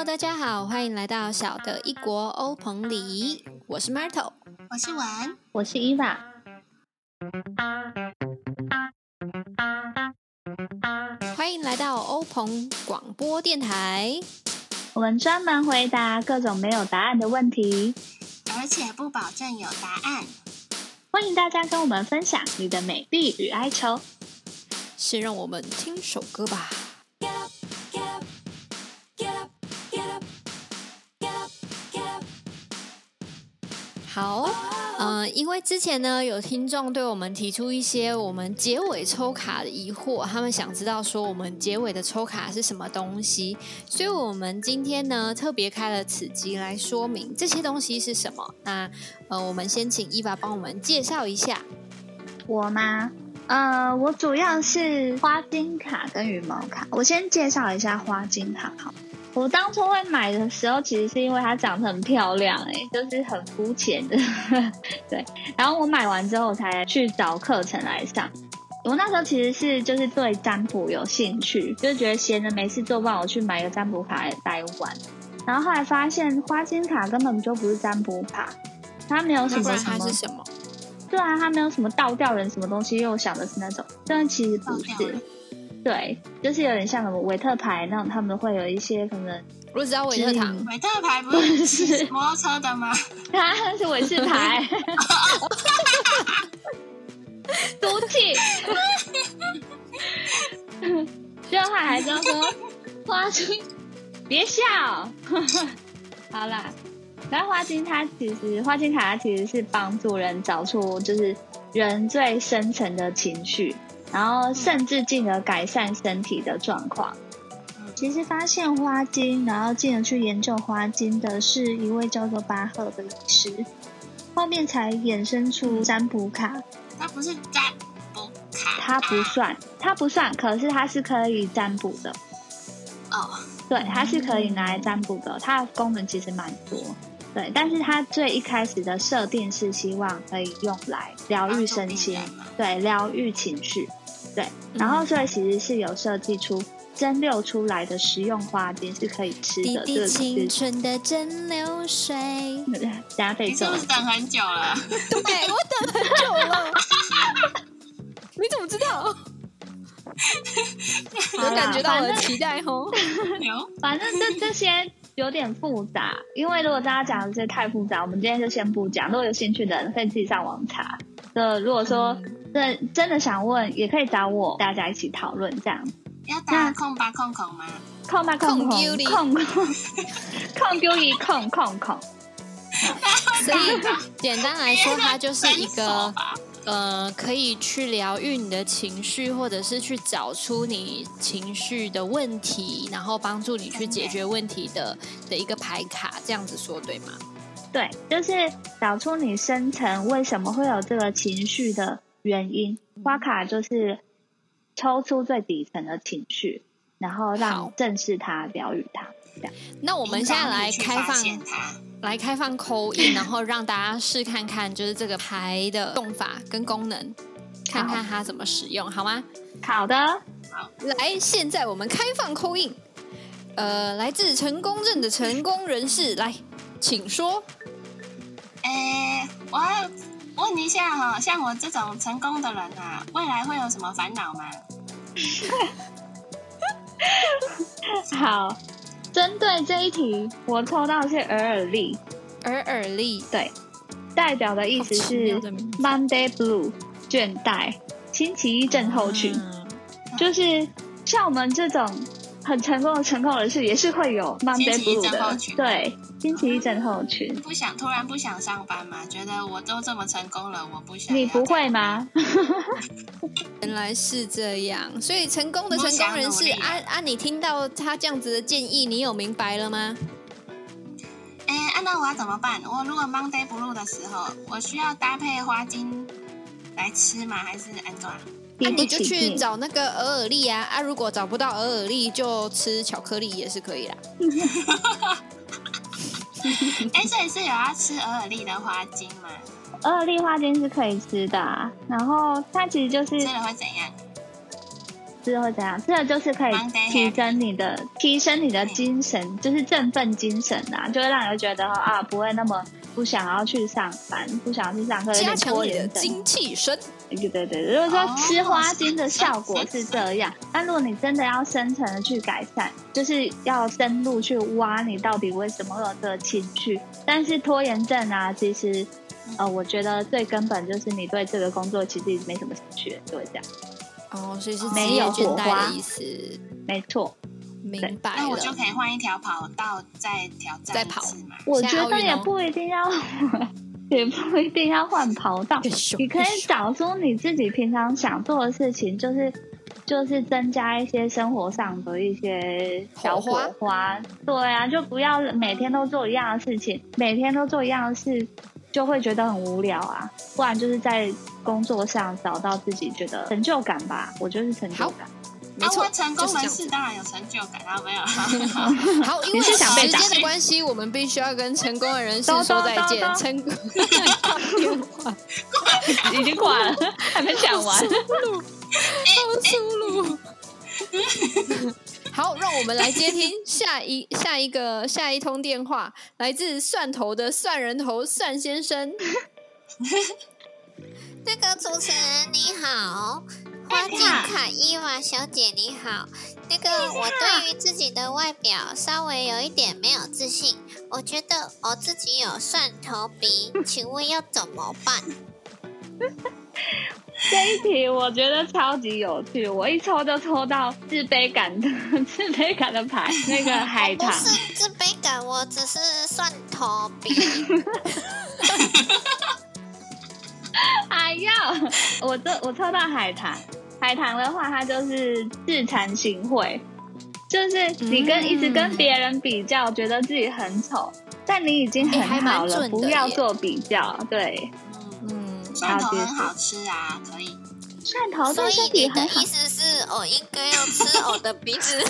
Hello，大家好，欢迎来到小的一国欧鹏里，我是 Marto，我是文，我是 Eva。欢迎来到欧鹏广播电台，我们专门回答各种没有答案的问题，而且不保证有答案。欢迎大家跟我们分享你的美丽与哀愁。先让我们听首歌吧。因为之前呢，有听众对我们提出一些我们结尾抽卡的疑惑，他们想知道说我们结尾的抽卡是什么东西，所以我们今天呢特别开了此集来说明这些东西是什么。那呃，我们先请伊娃帮我们介绍一下。我吗？呃，我主要是花金卡跟羽毛卡。我先介绍一下花金卡，好。我当初会买的时候，其实是因为它长得很漂亮，哎，就是很肤浅的，对。然后我买完之后才去找课程来上。我那时候其实是就是对占卜有兴趣，就觉得闲着没事做，帮我去买个占卜卡来玩。然后后来发现花心卡根本就不是占卜卡，它没有什么什么是什么？对啊，它没有什么倒吊人什么东西，因为我想的是那种，但其实不是。对，就是有点像什么维特牌那种，他们会有一些可能。我知道维特糖，维特牌不是摩托车的吗？它 是维士牌。毒气。最后他还说说花金，别笑。好啦，然后花金它其实花金卡它其实是帮助人找出就是人最深层的情绪。然后甚至进而改善身体的状况。其实发现花精，然后进而去研究花精的是一位叫做巴赫的医师，后面才衍生出占卜卡。它不是占卜卡，它不算，它不算，可是它是可以占卜的。哦，对，它是可以拿来占卜的，它的功能其实蛮多。对，但是它最一开始的设定是希望可以用来疗愈身心，对，疗愈情绪。对，然后所以其实是有设计出蒸馏出来的食用花精是可以吃的。滴滴青春的蒸馏水，加倍重。你是不是等很久了？对，我等很久了。你怎么知道？我感觉到我的期待哦。反正 这这些有点复杂，因为如果大家讲的这些太复杂，我们今天就先不讲。如果有兴趣的人可以自己上网查。的，如果说。真真的想问，也可以找我，大家一起讨论这样。要打空吧空空吗？空吧空空空空空丢一空空空。所以简单来说，它就是一个呃，可以去疗愈你的情绪，或者是去找出你情绪的问题，然后帮助你去解决问题的的一个牌卡。这样子说对吗？对，就是找出你深层为什么会有这个情绪的。原因花卡就是抽出最底层的情绪，然后让正视它，疗愈它。这样，那我们现在来开放，来开放扣印，然后让大家试看看，就是这个牌的用法跟功能，看看它怎么使用，好吗？好的，好，来，现在我们开放扣印。呃，来自成功镇的成功人士，来，请说。诶，我。问一下哈，像我这种成功的人啊，未来会有什么烦恼吗？好，针对这一题，我抽到是尔尔利，尔尔利，对，代表的意思是 Monday Blue 倦怠，星期一症候群，就是像我们这种。很成功的成功人士也是会有 Monday Blue 的，对，星期一症候群。不想突然不想上班嘛？觉得我都这么成功了，我不想。你不会吗？原来是这样，所以成功的成功人士，啊啊！你听到他这样子的建议，你有明白了吗？哎，那我要怎么办？我如果 Monday Blue 的时候，我需要搭配花精来吃吗？还是安装？那你就去找那个鹅尔利啊啊！如果找不到鹅尔利，就吃巧克力也是可以啦。哎，所以是有要吃鹅尔利的花精吗？鹅尔利花精是可以吃的，然后它其实就是吃了会怎样？吃了会怎样？吃了就是可以提升你的提升你的精神，就是振奋精神啊，就会让人觉得啊不会那么不想要去上班，不想要去上课，有加点强你的。精气神。对对对，如果说哦吃花精的效果是这样，那如果你真的要深层的去改善，就是要深入去挖你到底为什么会有这个情绪。但是拖延症啊，其实呃，我觉得最根本就是你对这个工作其实没什么兴趣，就会这样。哦，所以是没有倦怠火花的意思。没错，明白那我就。可以换一条跑道再挑战再跑一次嘛。我觉得也不一定要，也不一定要换跑道。你可以找出你自己平常想做的事情，就是就是增加一些生活上的一些小火花。对啊，就不要每天都做一样的事情，每天都做一样的事，就会觉得很无聊啊。不然就是在工作上找到自己觉得成就感吧，我就是成就感。没错，啊、成功人士。当然有成就感啊，没有？好，因你为时间的关系，我们必须要跟成功的人士 咚说再见。成功电话，已经挂了，还没讲完。好粗鲁。好，让我们来接听下一下一个下一通电话，来自蒜头的蒜人头蒜先生。那个主持人你好，花金卡伊娃小姐你好。那个我对于自己的外表稍微有一点没有自信，我觉得我自己有蒜头鼻，请问要怎么办？这一题我觉得超级有趣，我一抽就抽到自卑感的 自卑感的牌，那个海不棠。是自卑感，我只是蒜头鼻。哎呀，我这我抽到海棠，海棠的话，它就是自惭形秽，就是你跟、嗯一直跟别人比较，觉得自己很丑，但你已经很好了，不要做比较。对，嗯，嗯，蒜头好很好吃啊，可以。蒜头所以对身你的体很好意。思是我应该要吃我的鼻子？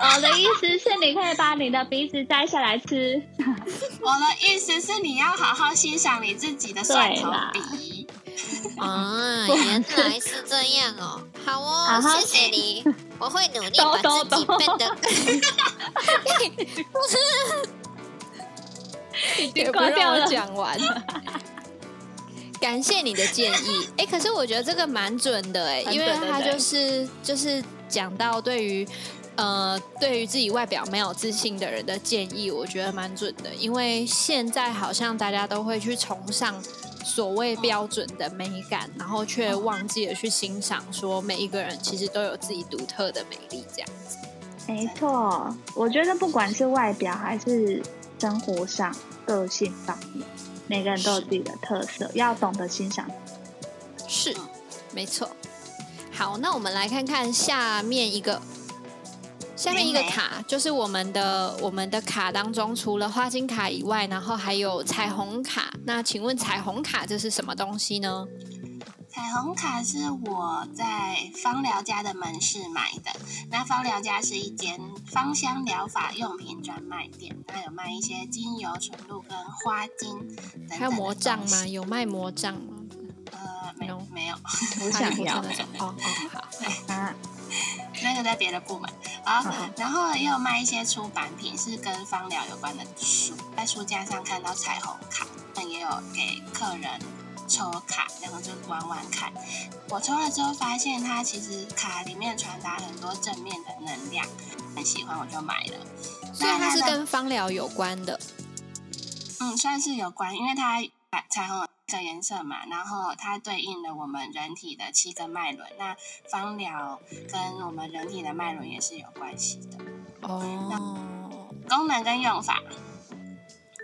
我的意思是，你可以把你的鼻子摘下来吃。我的意思是你要好好欣赏你自己的蒜头鼻。啊，原来是这样哦。好哦，好好谢谢你，我会努力把自己变得。已也不让我。讲完。感谢你的建议，哎、可是我觉得这个蛮准的哎、因为他就是就是讲到对于呃对于自己外表没有自信的人的建议，我觉得蛮准的，因为现在好像大家都会去崇尚所谓标准的美感，然后却忘记了去欣赏说每一个人其实都有自己独特的美丽，这样子。没错，我觉得不管是外表还是生活上、个性方面，每个人都有自己的特色，要懂得欣赏。是，没错。好，那我们来看看下面一个，下面一个卡，就是我们的我们的卡当中，除了花金卡以外，然后还有彩虹卡。那请问彩虹卡这是什么东西呢？彩虹卡是我在芳疗家的门市买的。那芳疗家是一间芳香疗法用品专卖店，它有卖一些精油、纯露跟花精等等还有魔杖吗？？有卖魔杖吗？呃，没 No 没有，我想要那种哦哦好，啊，那个在别的部门。好好，然后也有卖一些出版品，是跟芳疗有关的书，在书架上看到彩虹卡，那也有给客人抽卡，然后就玩玩看。我抽了之后发现，它其实卡里面传达很多正面的能量，很喜欢，我就买了。所以它是跟芳疗有关的。嗯，算是有关，因为它彩彩虹有这个颜色嘛，然后它对应了我们人体的七个脉轮。那芳疗跟我们人体的脉轮也是有关系的。哦，功能跟用法，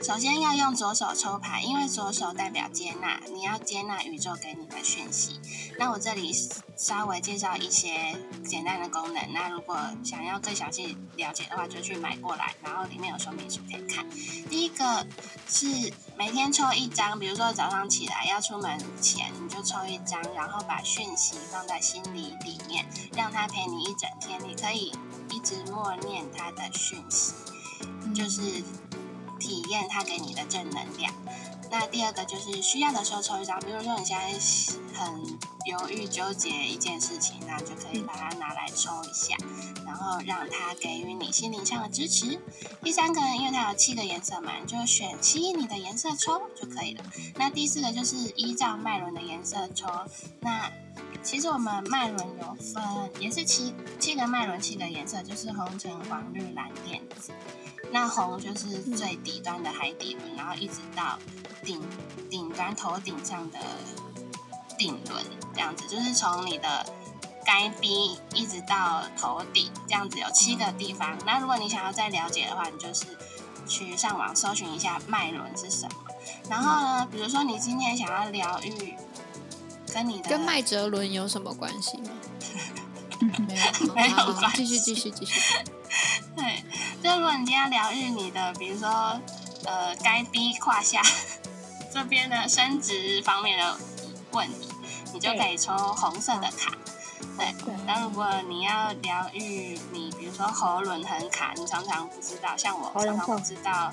首先要用左手抽牌，因为左手代表接纳，你要接纳宇宙给你的讯息。那我这里稍微介绍一些简单的功能，那如果想要更详细了解的话，就去买过来，然后里面有说明书可以看。第一个是每天抽一张，比如说早上起来要出门前，你就抽一张，然后把讯息放在心里里面，让它陪你一整天。你可以一直默念它的讯息，就是体验它给你的正能量。那第二个就是需要的时候抽一张，比如说你现在很犹豫纠结一件事情，那就可以把它拿来抽一下，然后让它给予你心灵上的支持。第三个，因为它有七个颜色嘛，你就选吸引你的颜色抽就可以了。那第四个就是依照脉轮的颜色抽。那其实我们脉轮有分，也是七七个脉轮，七个颜色，就是红、橙、黄、绿、蓝、靛、紫。那红就是最底端的海底轮，然后一直到顶顶端头顶上的顶轮，这样子就是从你的该逼一直到头顶，这样子有七个地方。那如果你想要再了解的话，你就是去上网搜寻一下脉轮是什么。然后呢，比如说你今天想要疗愈，跟你的跟麦哲伦有什么关系吗？没有，没有继续继续继续。对，就如果你今天要疗愈你的，比如说呃该逼胯下 这边的生殖方面的问题，你就可以抽红色的卡。对，那如果你要疗愈你，比如说喉咙很卡，你常常不知道，像我常常不知道，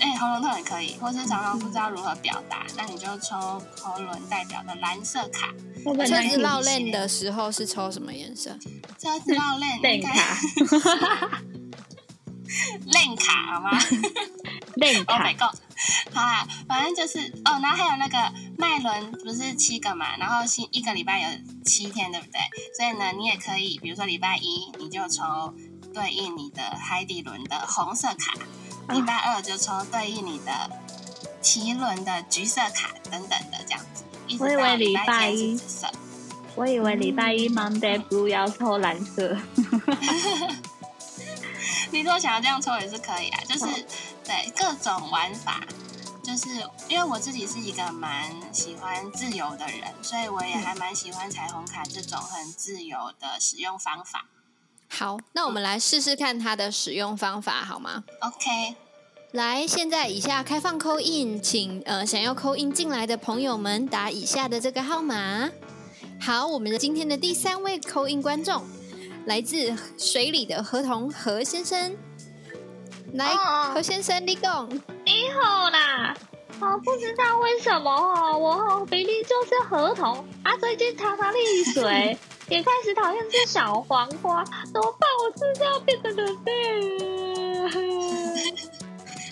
哎、喉咙痛也可以，或是常常不知道如何表达，那你就抽喉咙代表的蓝色卡。会不会太车子绕链的时候是抽什么颜色？车子绕链练应该 卡？链卡好吗？练 Oh 卡 my god！好啦，反正就是哦，然后还有那个脉轮不是七个嘛，然后星一个礼拜有七天，对不对？所以呢，你也可以，比如说礼拜一你就抽对应你的海底轮的红色卡，礼拜二就抽对应你的奇轮的橘色卡等等的这样子，一直我以为到礼礼拜一。我以为礼拜一 Monday Blue 要抽蓝色，你如果想要这样抽也是可以啊，就是对各种玩法，就是因为我自己是一个蛮喜欢自由的人，所以我也还蛮喜欢彩虹卡这种很自由的使用方法。好，那我们来试试看它的使用方法好吗？OK，来，现在以下开放扣印，请呃想要扣印进来的朋友们打以下的这个号码。好，我们的今天的第三位扣印观众来自水里的河童何先生。来，哦何先生，你讲。你好啦。我不知道为什么哦，我哦比例就是河童啊，最近常常溺水，也开始讨厌吃小黄瓜，怎么办？我是不是要变成人类？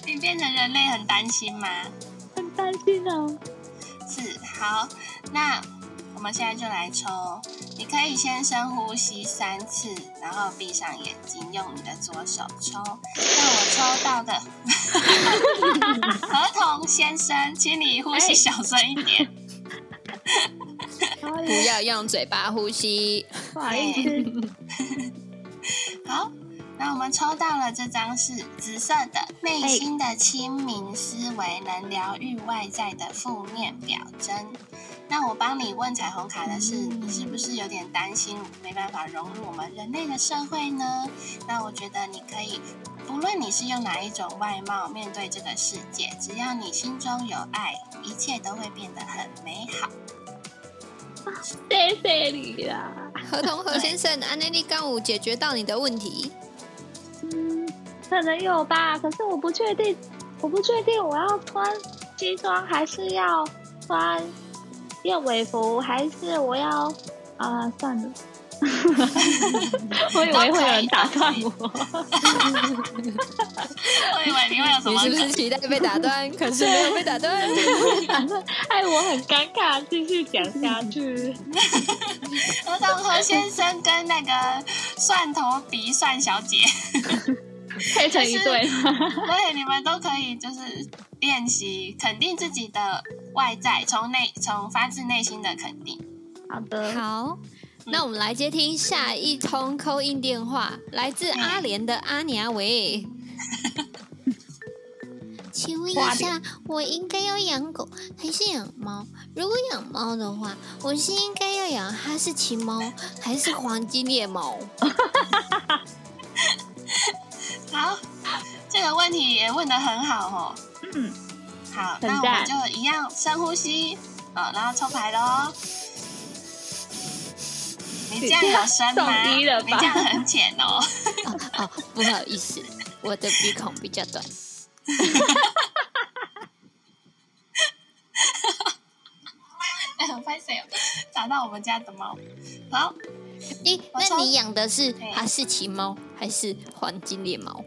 你变成人类很担心吗？很担心哦。是，好，那我们现在就来抽。你可以先深呼吸三次，然后闭上眼睛，用你的左手抽。那我抽到的 合同先生，请你呼吸小声一点。不要用嘴巴呼吸。不好意思，好，那我们抽到了这张是紫色的，内心的清明思维能疗愈外在的负面表征。那我帮你问彩虹卡的是，你是不是有点担心没办法融入我们人类的社会呢？那我觉得你可以，不论你是用哪一种外貌面对这个世界，只要你心中有爱，一切都会变得很美好。谢谢你啦。合同何先生，安内利刚武解决到你的问题。嗯，可能有吧，可是我不确定，我不确定我要穿西装还是要穿燕尾服，还是我要啊、算了。我以为会有人打断我，我以为你会有什么你是不是期待被打断？可是没有被打断。哎我很尴尬，继续讲下去。我想何先生跟那个蒜头鼻蒜小姐，配成一对，对，你们都可以就是练习肯定自己的外在，从内从发自内心的肯定。好的，好，那我们来接听下一通扣印电话，来自阿莲的阿尼阿维。请问一下，我应该要养狗还是养猫？如果养猫的话，我是应该要养哈士奇猫还是黄金猎猫？好，这个问题也问的很好哦。嗯，好，那我们就一样深呼吸，啊，然后抽牌喽。你这样有深吗？低了，这样很浅哦。哦，不好意思，我的鼻孔比较短。哈哈哈！哈哈！哈哈！找到我们家的猫。好。咦，那你养的是哈士奇猫还是黄金猎猫？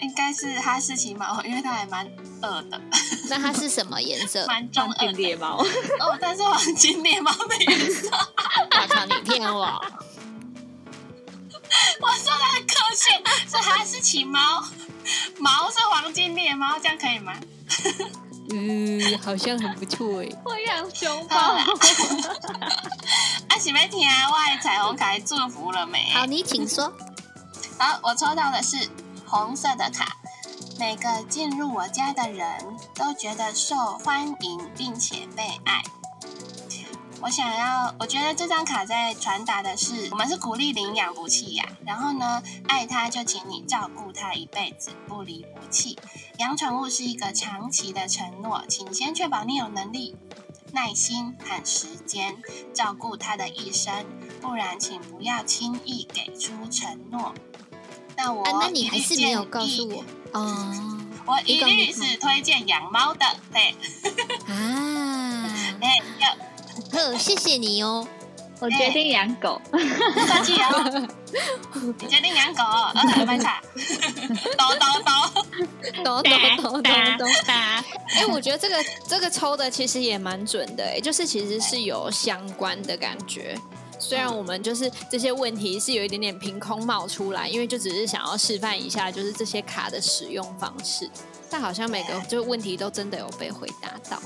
应该是哈士奇猫，因为它还蛮饿的，那它是什么颜色？蛮中黄二的。金猎猫，哦，但是黄金猎猫的颜色，我靠，你骗我！我说的很可信，是哈士奇猫，毛是黄金猎猫，这样可以吗？嗯，好像很不错哎。我养熊猫。啊，喜没听啊？我的彩虹卡祝福了没？好，你请说。好，我抽到的是红色的卡。每个进入我家的人都觉得受欢迎，并且被爱。我想要，我觉得这张卡在传达的是，我们是鼓励领养不弃养，然后呢，爱它就请你照顾它一辈子，不离不弃。养宠物是一个长期的承诺，请先确保你有能力、耐心和时间照顾它的一生，不然请不要轻易给出承诺。那我、啊，那你还是没有告诉我。哦。我一律是推荐养猫的，对，啊，哎，要呵，谢谢你哦。我决定养狗。不客气哦。你决定养狗哦，二台卖茶，抖抖抖，懂懂懂懂懂。哒哎，我觉得这个这个抽的其实也蛮准的，哎，就是其实是有相关的感觉。虽然我们就是这些问题是有一点点凭空冒出来，因为就只是想要示范一下，就是这些卡的使用方式，但好像每个就问题都真的有被回答到。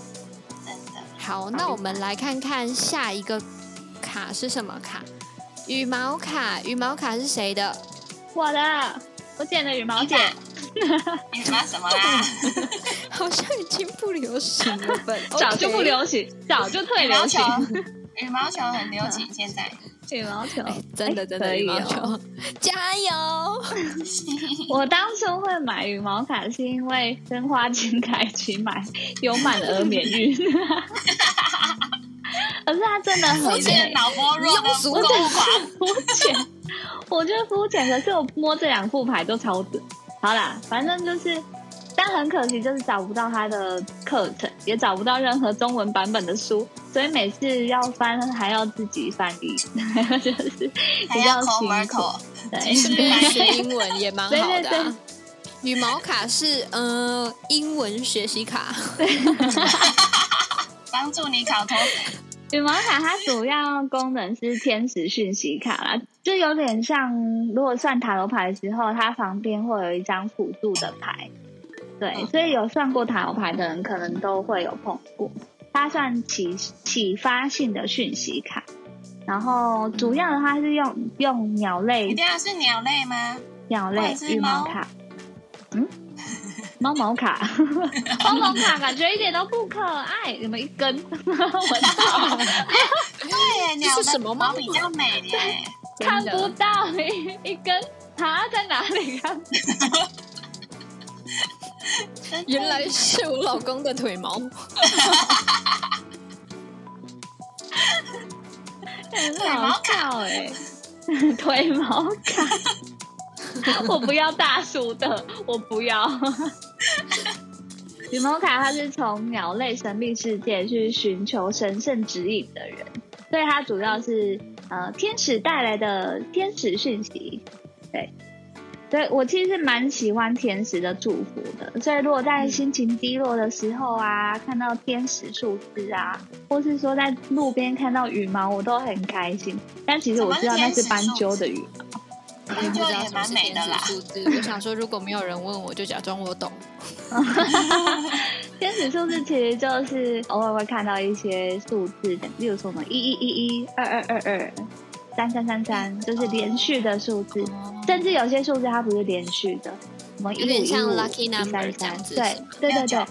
好，那我们来看看下一个卡是什么卡？羽毛卡，羽毛卡是谁的？我的，我捡的羽毛剪。你妈什么啦？好像已经不流行了？早就不流行，早就退流行。，羽毛球很流行，现在。羽毛球，哎真的真的羽毛球，哦。加油！我当初会买羽毛卡，是因为跟花金卡一起买，有满额免运。可是它真的很肤浅、美，脑波弱的庸俗购物狂，肤浅。我觉得肤浅，可是我摸这两副牌都超准。好啦，反正就是，但很可惜，就是找不到他的课程，也找不到任何中文版本的书，所以每次要翻还要自己翻译，就是还要比较辛苦。口，对，顺便 学英文也蛮好的、对对啊。羽毛卡是呃英文学习卡，帮助你考托福。羽毛卡它主要功能是天使讯息卡啦，就有点像如果算塔罗牌的时候，它旁边会有一张辅助的牌。对，嗯所以有算过塔罗牌的人可能都会有碰过。它算启启发性的讯息卡，然后主要的话是用用鸟一类定要是鸟类吗？鸟类羽毛卡，嗯，猫毛卡，猫毛卡感觉一点都不可爱，有没有一根？我操！对，鸟是什么猫比较美耶。看不到一一根，它在哪里看？原来是我老公的腿毛。很好笑哎、腿毛卡，我不要大叔的，我不要。羽毛卡，它是从鸟类神秘世界去寻求神圣指引的人，所以它主要是呃天使带来的天使讯息。对，对我其实蛮喜欢天使的祝福的，所以如果在心情低落的时候啊，看到天使数字啊，或是说在路边看到羽毛，我都很开心。但其实我知道那是斑鸠的羽毛。我也不知道也蛮美的啦数字，我想说，如果没有人问我，就假装我懂。天使数字其实就是偶尔会看到一些数字，例如说什么一一一一、二二二二、三三三三，就是连续的数字。甚至有些数字它不是连续的，我们一有点像五一五、lucky 一 number 三三，这样子。对对对对。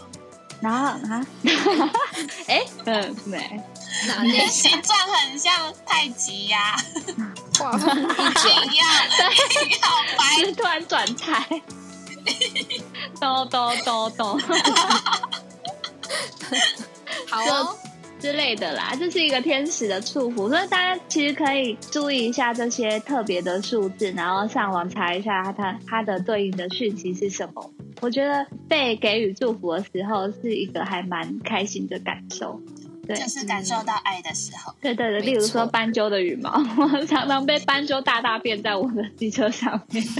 然后啊，哎，嗯，对，哪你的里形状很像太极呀，画风 一一转？样一样白。是突然转台，哆哆哆哆。好哦，之类的啦，这是一个天使的祝福，所以大家其实可以注意一下这些特别的数字，然后上网查一下它它的对应的讯息是什么。我觉得被给予祝福的时候是一个还蛮开心的感受。对就是感受到爱的时候。对对对，例如说斑鸠的羽毛，我 常常被斑鸠大大便在我的机车上面。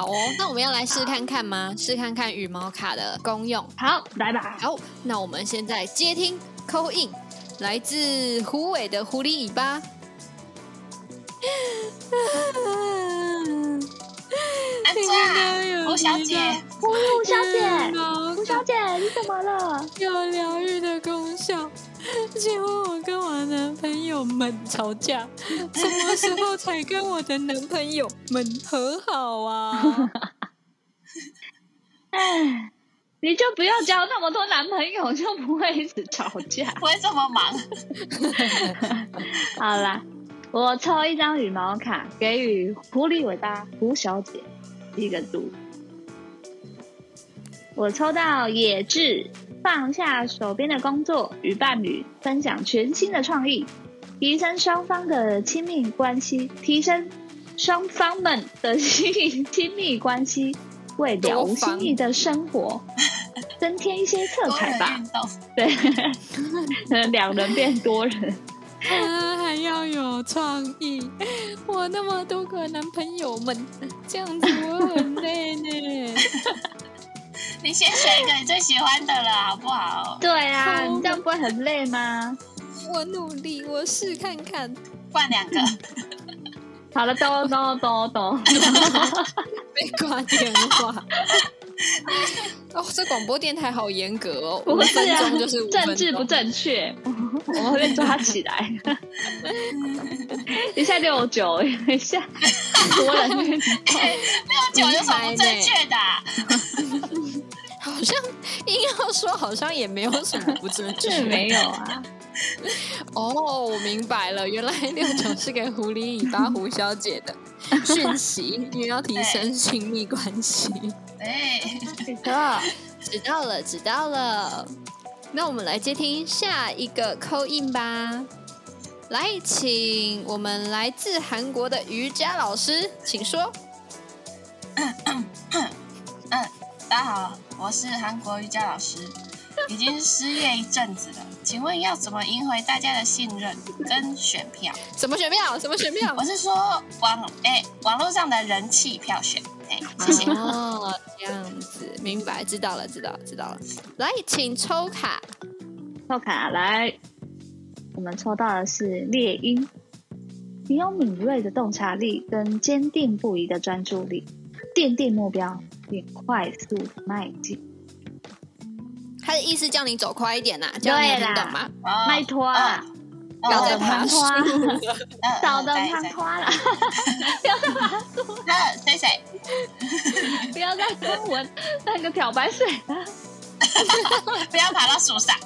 好哦，那我们要来试看看吗？试看看羽毛卡的功用。好，来吧。好，那我们现在接听扣印，来自虎尾的狐狸尾巴。安抓，胡小姐，胡胡小姐，毛胡小姐，你怎么了？有疗愈的功效。请问我跟我男朋友们吵架，什么时候才跟我的男朋友们和好啊？哎，你就不要交那么多男朋友，就不会一直吵架。不会这么忙。好啦，我抽一张羽毛卡，给予狐狸尾巴胡小姐一个祝。我抽到野志，放下手边的工作，与伴侣分享全新的创意，提升双方的亲密关系，提升双方们的亲亲密关系，为了无新意的生活增添一些色彩吧。对，两人变多人。啊，还要有创意。我那么多个男朋友们，这样子我很累呢。你先选一个你最喜欢的了，好不好？对啊，这样不会很累吗？我努力，我试看看。换两个，好了，咚咚咚咚，被挂电话。哦，这广播电台好严格哦，五分钟就是政治不正确，我们会被抓起来。一下六九，一下多人运动，六九有什么不正确的啊？好像硬要说，好像也没有什么不正确。没有啊？哦，我明白了，原来六九是给狐狸尾巴胡小姐的讯息，因为要提升亲密关系。哎，没错，知道了，知道了。那我们来接听下一个扣印吧。来，请我们来自韩国的瑜伽老师，请说。嗯，大家好，我是韩国瑜伽老师，已经失业一阵子了，请问要怎么赢回大家的信任跟选票？什么选票？什么选票我？是说网哎、网络上的人气票选，哎、谢谢。哦，这样子，明白，知道了，知道了，知道了。来，请抽卡。抽卡来，我们抽到的是猎鹰。你有敏锐的洞察力跟坚定不移的专注力，奠定目标并快速迈进。他的意思叫你走快一点呐、这样你懂吗？哦麦拖啊，哦不要再在爬树攀拖啊，嗯少的嗯对攀拖了，不要再爬树，谁谁？不要再跟我那个漂白水了。不要爬到树上。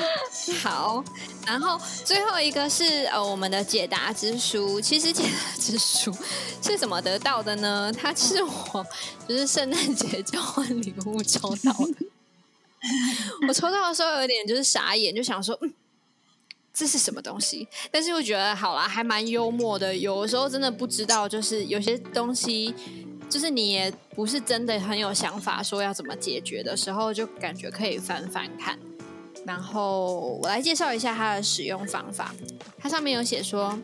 好，然后最后一个是呃我们的解答之书。其实解答之书是怎么得到的呢？它是我就是圣诞节交换礼物抽到的。我抽到的时候有点就是傻眼，就想说，嗯，这是什么东西？但是又觉得好啦，还蛮幽默的。有的时候真的不知道，就是有些东西，就是你也不是真的很有想法，说要怎么解决的时候，就感觉可以翻翻看。然后我来介绍一下它的使用方法。它上面有写说，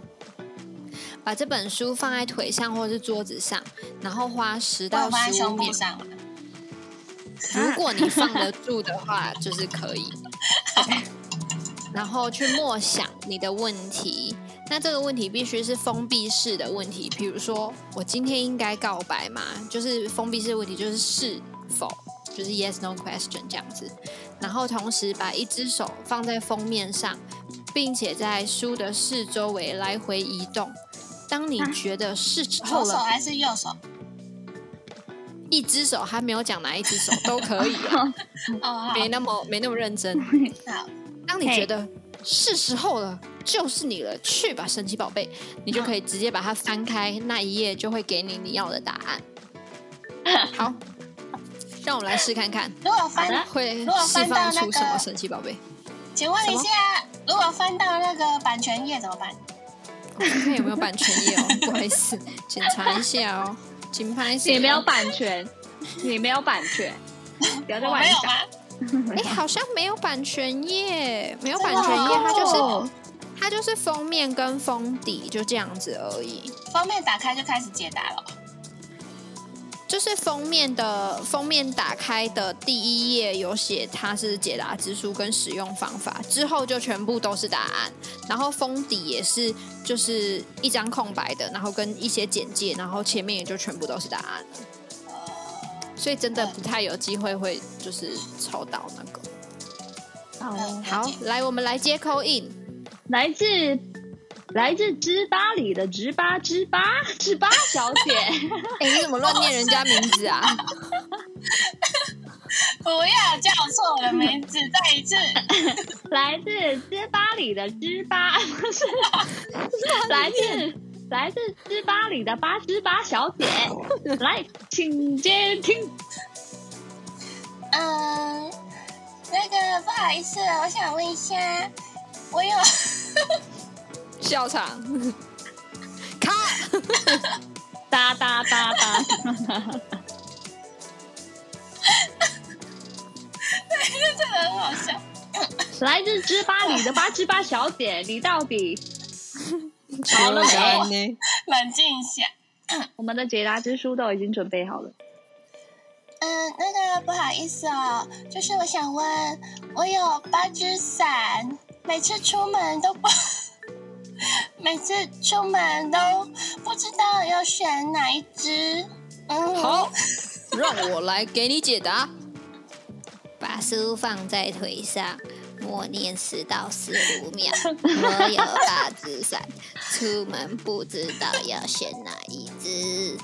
把这本书放在腿上或是桌子上，然后花十到十五秒。如果你放得住的话，就是可以。然后去默想你的问题。那这个问题必须是封闭式的问题，比如说我今天应该告白吗？就是封闭式的问题，就是是否，就是 yes no question 这样子。然后同时把一只手放在封面上，并且在书的四周围来回移动。当你觉得是时候了，左手还是右手？一只手还没有讲哪一只手都可以 啊，哦，没那么没那么认真。好，当你觉得是时候了，就是你了，去吧，神奇宝贝，你就可以直接把它翻开，那一页就会给你你要的答案。好，让我们来试看看，如果翻，会释放出什么神奇宝贝？请问一下，如果翻到那个版权页怎么办？我看看有没有版权页哦，不好意思，检查一下哦，请拍一下。你没有版权，你没有版权，不要再我玩一下。哎、好像没有版权页，没有版权页，它就是哦它就是封面跟封底就这样子而已。封面打开就开始解答了。就是封面的封面打开的第一页有写它是解答之书跟使用方法，之后就全部都是答案。然后封底也是就是一张空白的，然后跟一些简介，然后前面也就全部都是答案了。所以真的不太有机会会就是抽到那个。好哦，好，来我们来接扣 in。来自来自芝巴里的芝巴芝巴芝巴小姐，哎、你怎么乱念人家名字啊？不要叫错我的名字，再一次。来自芝巴里的芝巴，不是，来自来自芝巴里的八芝巴小姐，来，请接听。嗯，那个不好意思，我想问一下，我有笑场。卡。哒哒哒哒，真的很好笑。来自芝巴里的八芝巴小姐，你到底好了没？呢？冷静一下。我们的解答之书都已经准备好了。嗯，那个不好意思哦，就是我想问，我有八只伞，每次出门都不，每次出门都不知道要选哪一只。嗯，好，让我来给你解答。把书放在腿上，默念十到十五秒。我有八只伞，出门不知道要选哪一只。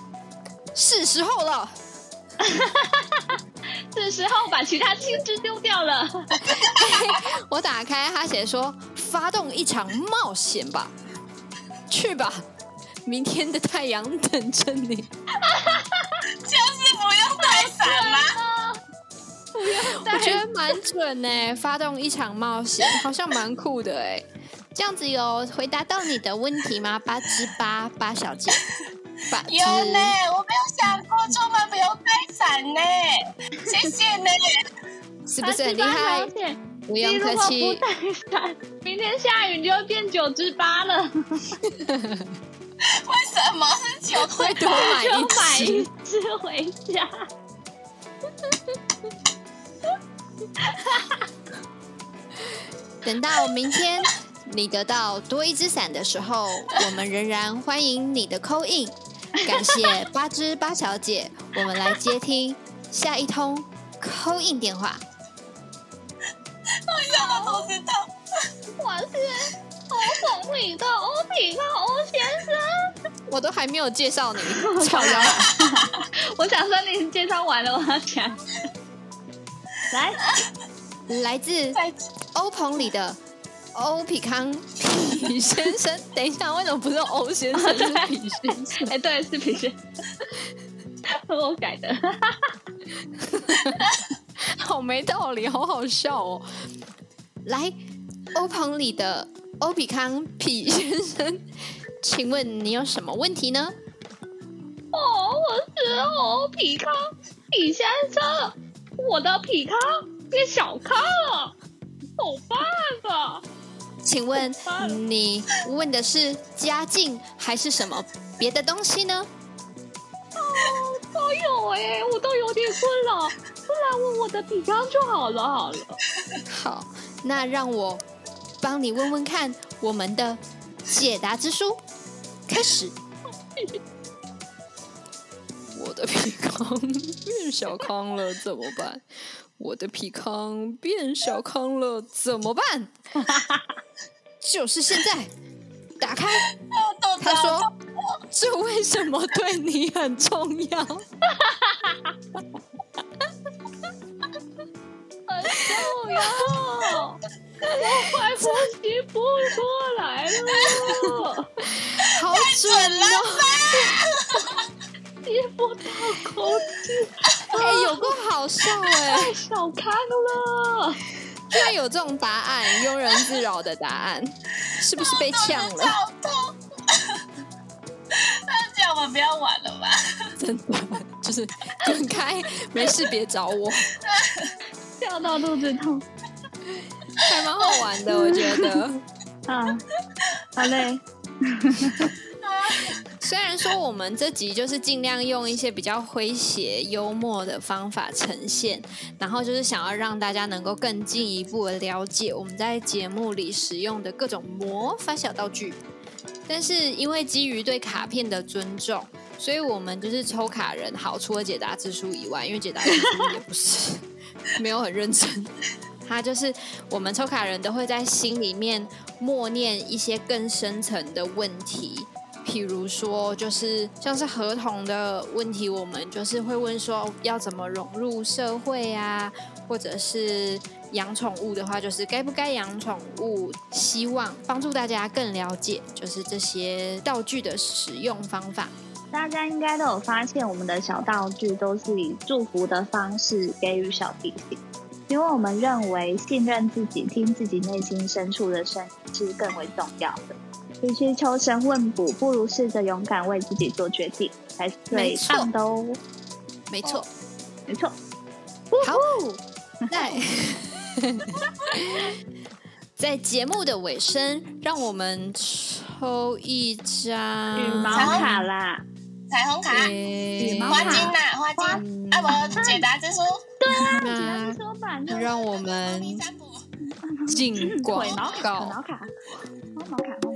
是时候了。这时候把其他青汁丢掉了。我打开，他写说：“发动一场冒险吧，去吧，明天的太阳等着你。就是不用带伞吗？”我觉得蛮准呢，发动一场冒险，好像蛮酷的哎。这样子有回答到你的问题吗？八之八八小姐，八之有呢，我出门不用带伞呢，谢谢呢。是不是很厉害不用客气。明天下雨你就会变九只八了，为什么是九会多买一。只回家。等到明天你得到多一只伞的时候，我们仍然欢迎你的扣印。感谢八只八小姐，我们来接听下一通扣印电话。为什么不知道？我是欧红里的欧比克欧先生。我都还没有介绍你，我超妖。我想说你介绍完了，我要讲。来，来自在欧鹏里的欧皮康皮先生。等一下，为什么不是欧先生是皮先生？哎，对，是皮先生，我改的。好没道理，好好笑哦。来，欧鹏里的欧比康皮先生，请问你有什么问题呢？哦，我是欧皮康皮先生，我的皮康变小康了，怎么办啊？请问你问的是家境还是什么别的东西呢？都有哎、我都有点困了，不然问我的皮康就好了，好了。好，那让我帮你问问看我们的解答之书，开始。我的皮康变小康了，怎么办？我的皮康变小康了，怎么办？就是现在，打开。他说：“这为什么对你很重要？”很重要，我快呼吸不过来了，好准哦！吸不到空气，哎、有够好笑哎、太小看了。居然有这种答案，庸人自扰的答案，是不是被呛了？好痛。那这样我们不要玩了吧？真的。就是滚开，没事别找我，笑到肚子痛还蛮好玩的，我觉得。啊！好嘞，虽然说我们这集就是尽量用一些比较诙谐幽默的方法呈现，然后就是想要让大家能够更进一步的了解我们在节目里使用的各种魔法小道具。但是因为基于对卡片的尊重，所以我们就是抽卡人好，除了解答之书以外，因为解答之书也不是没有很认真。他就是我们抽卡人都会在心里面默念一些更深层的问题，譬如说就是像是合同的问题，我们就是会问说要怎么融入社会啊，或者是养宠物的话，就是该不该养宠物，希望帮助大家更了解就是这些道具的使用方法。大家应该都有发现，我们的小道具都是以祝福的方式给予小提醒。因为我们认为信任自己、听自己内心深处的声音是更为重要的。与其求神问卜，不如试着勇敢为自己做决定，才是最棒的哦。没错，没错。好，在 在节目的尾声，让我们抽一张。羽毛卡啦，彩虹卡、诶花金呐、花金，啊不，解答之书，对啊，那说版就让我们进广告。毛。卡、毛卡、猫毛卡。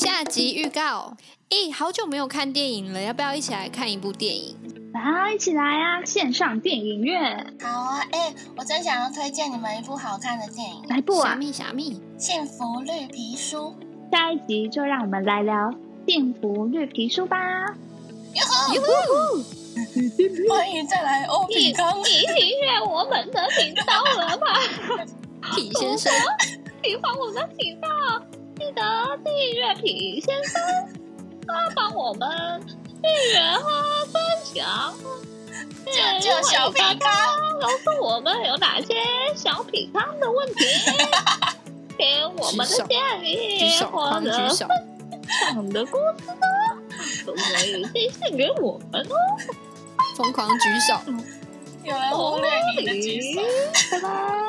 下集预告，诶，好久没有看电影了，要不要一起来看一部电影？来，一起来啊！线上电影院好啊，哎、我真想要推荐你们一部好看的电影，来部啊！小蜜，小蜜，《幸福绿皮书下一集就让我们来聊幸福绿皮书吧。》。哟呵，哟呼欢迎再来欧比康。你订阅我们的频道了吗？皮先生，喜欢我们的频道，记得订阅品先生，他，帮我们订阅和分享。救救小品康，告诉我们有哪些小品康的问题，给我们的建议或者分享的故事呢，都可以寄信给我们哦。疯狂举手。有人忽略你的举手。拜拜。